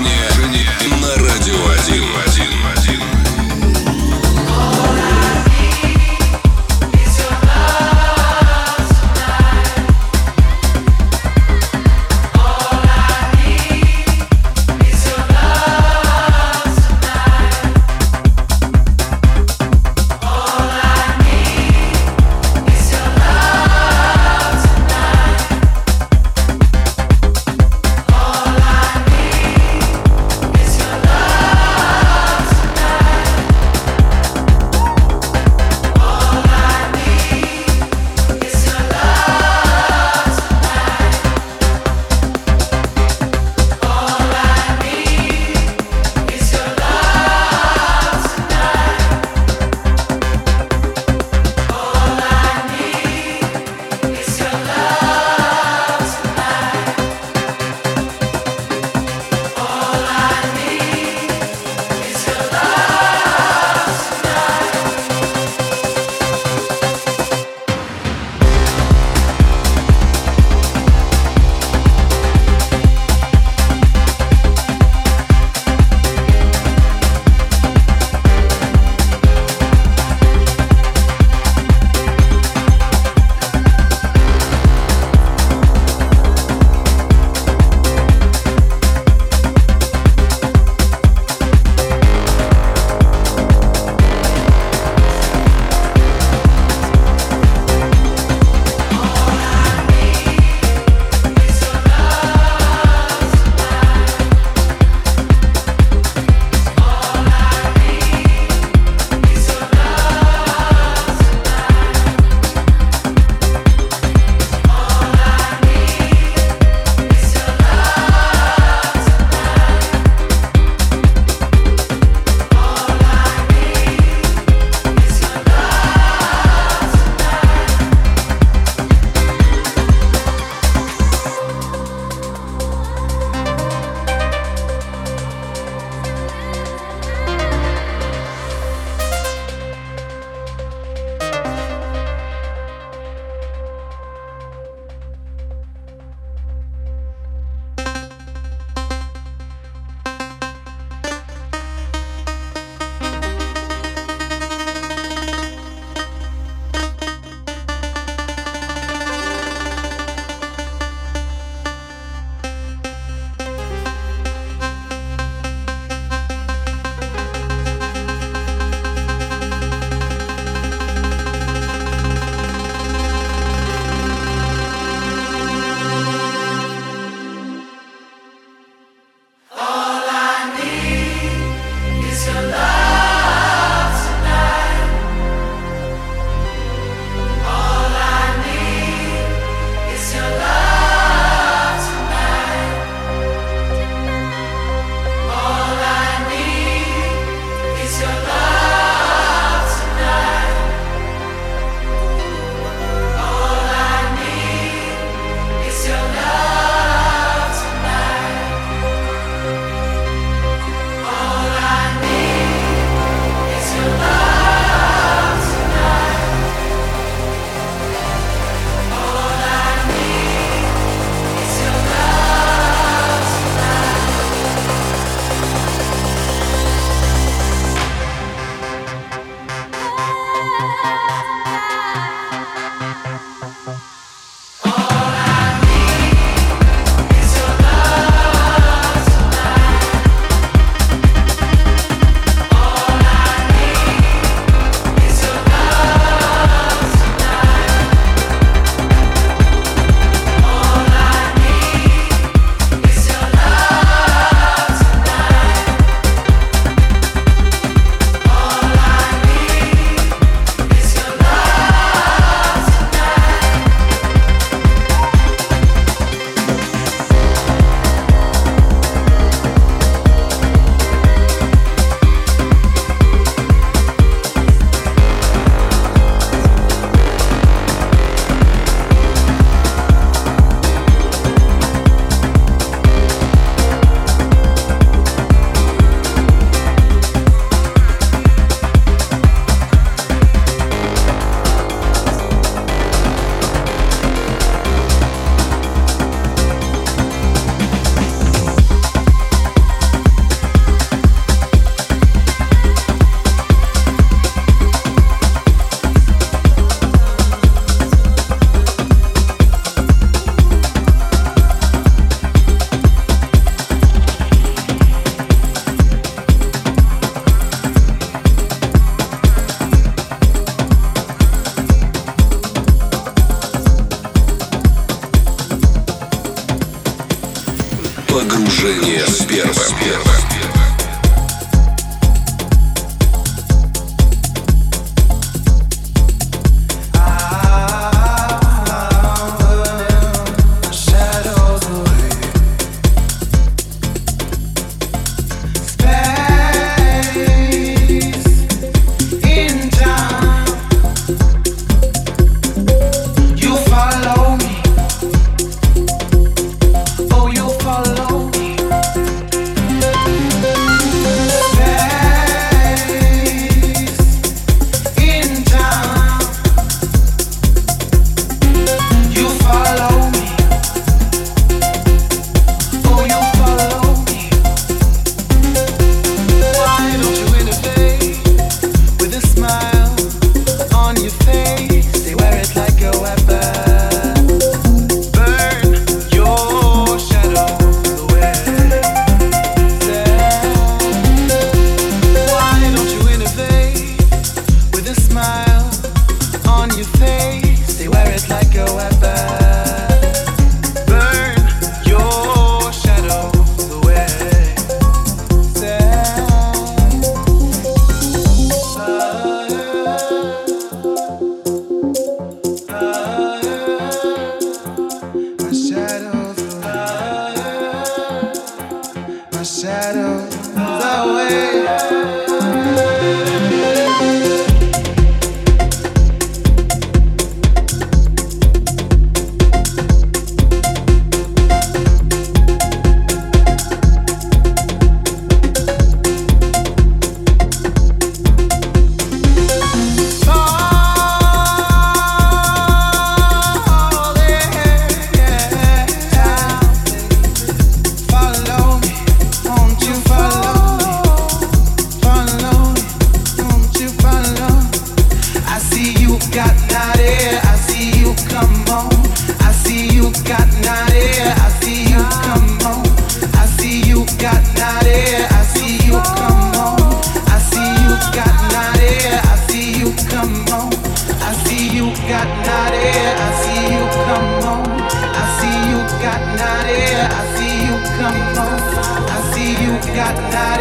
жене. жене.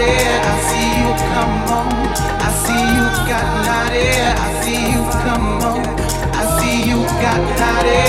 here, I see you come on. I see you got out here, I see you come on. I see you got out here.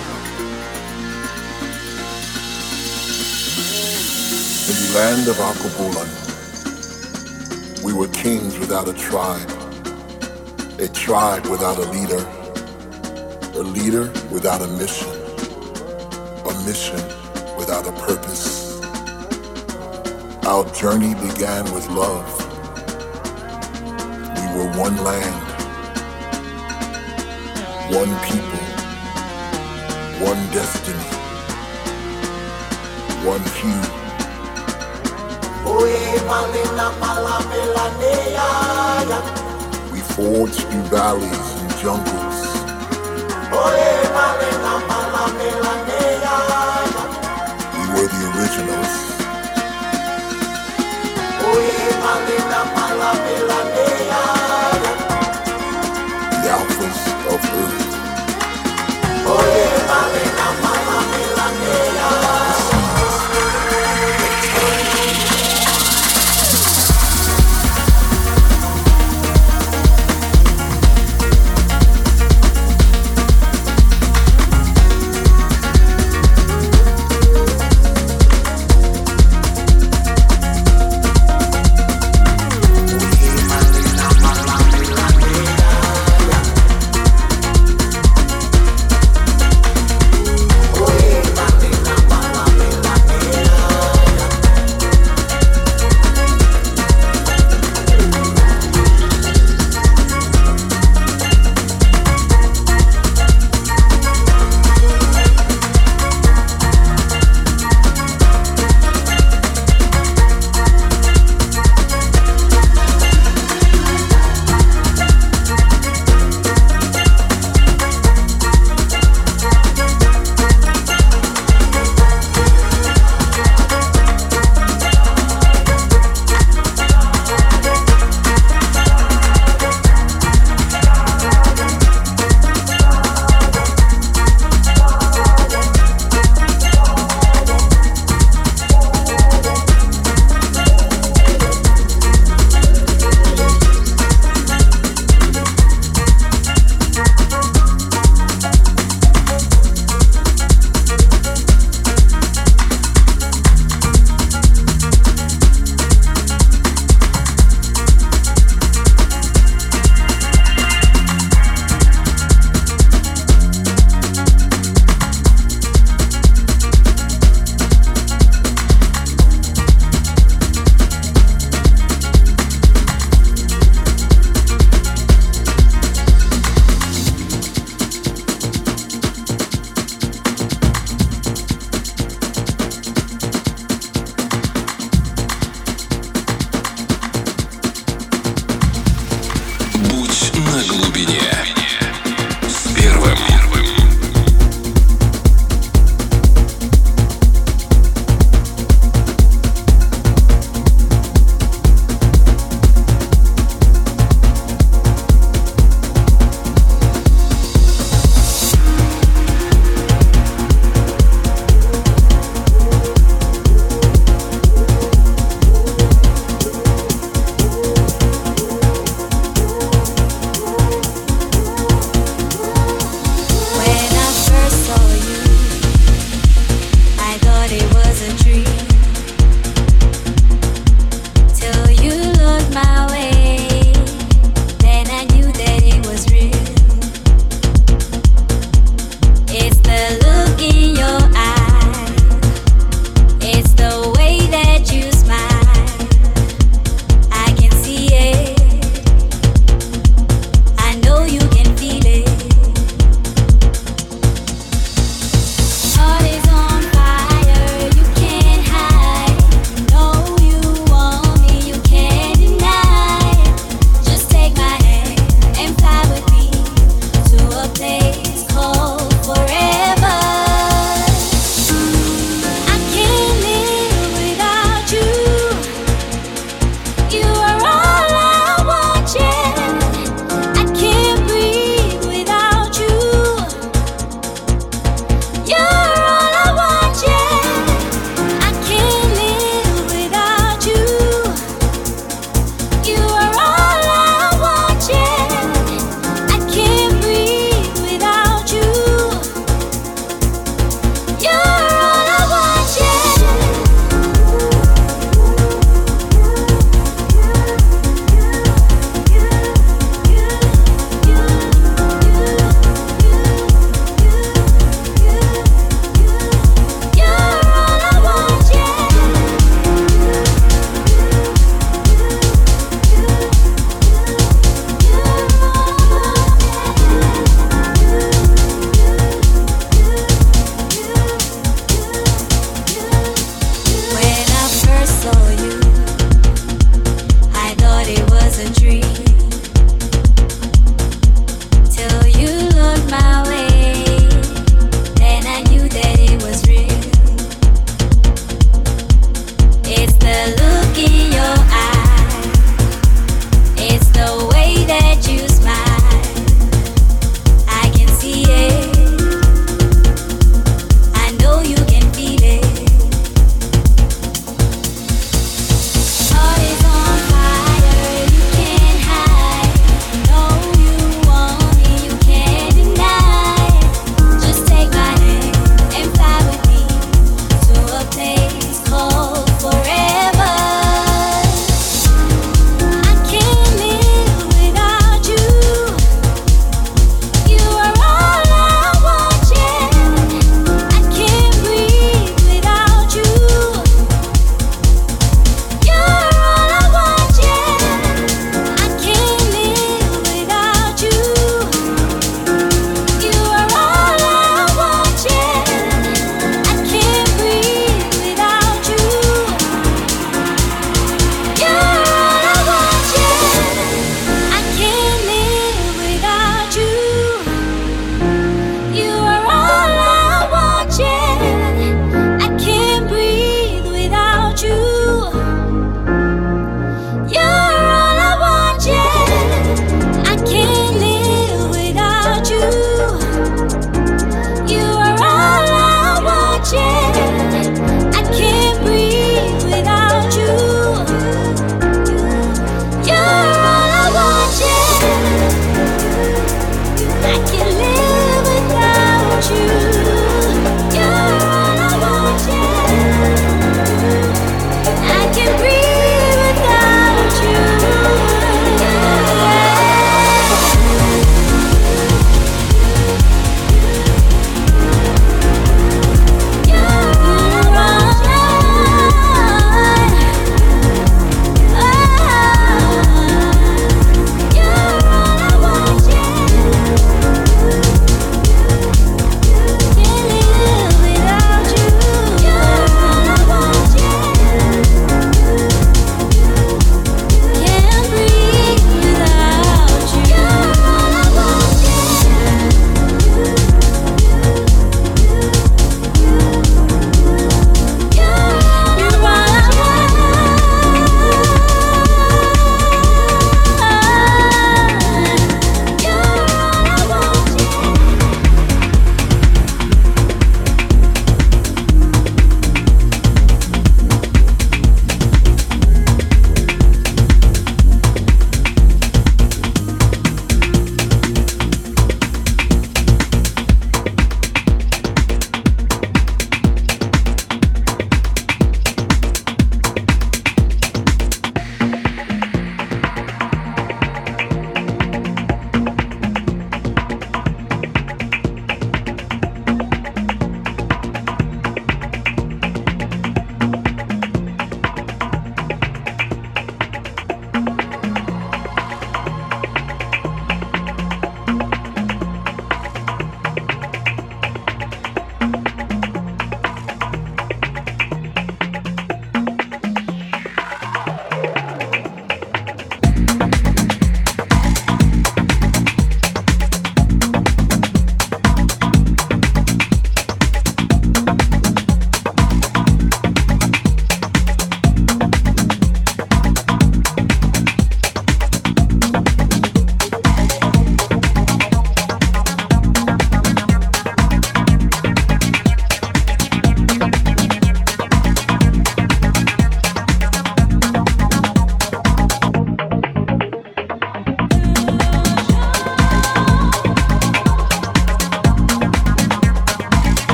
In the land of Akubulan, we were kings without a tribe, a tribe without a leader, a leader without a mission, a mission without a purpose. Our journey began with love. We were one land, one people, one destiny, one hue. We forged through valleys and jungles. We were the originals. The alphas of Earth.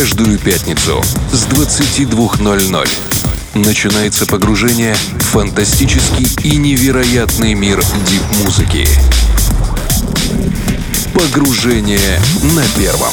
Каждую пятницу с 22.00 начинается погружение в фантастический и невероятный мир дип-музыки. Погружение на первом.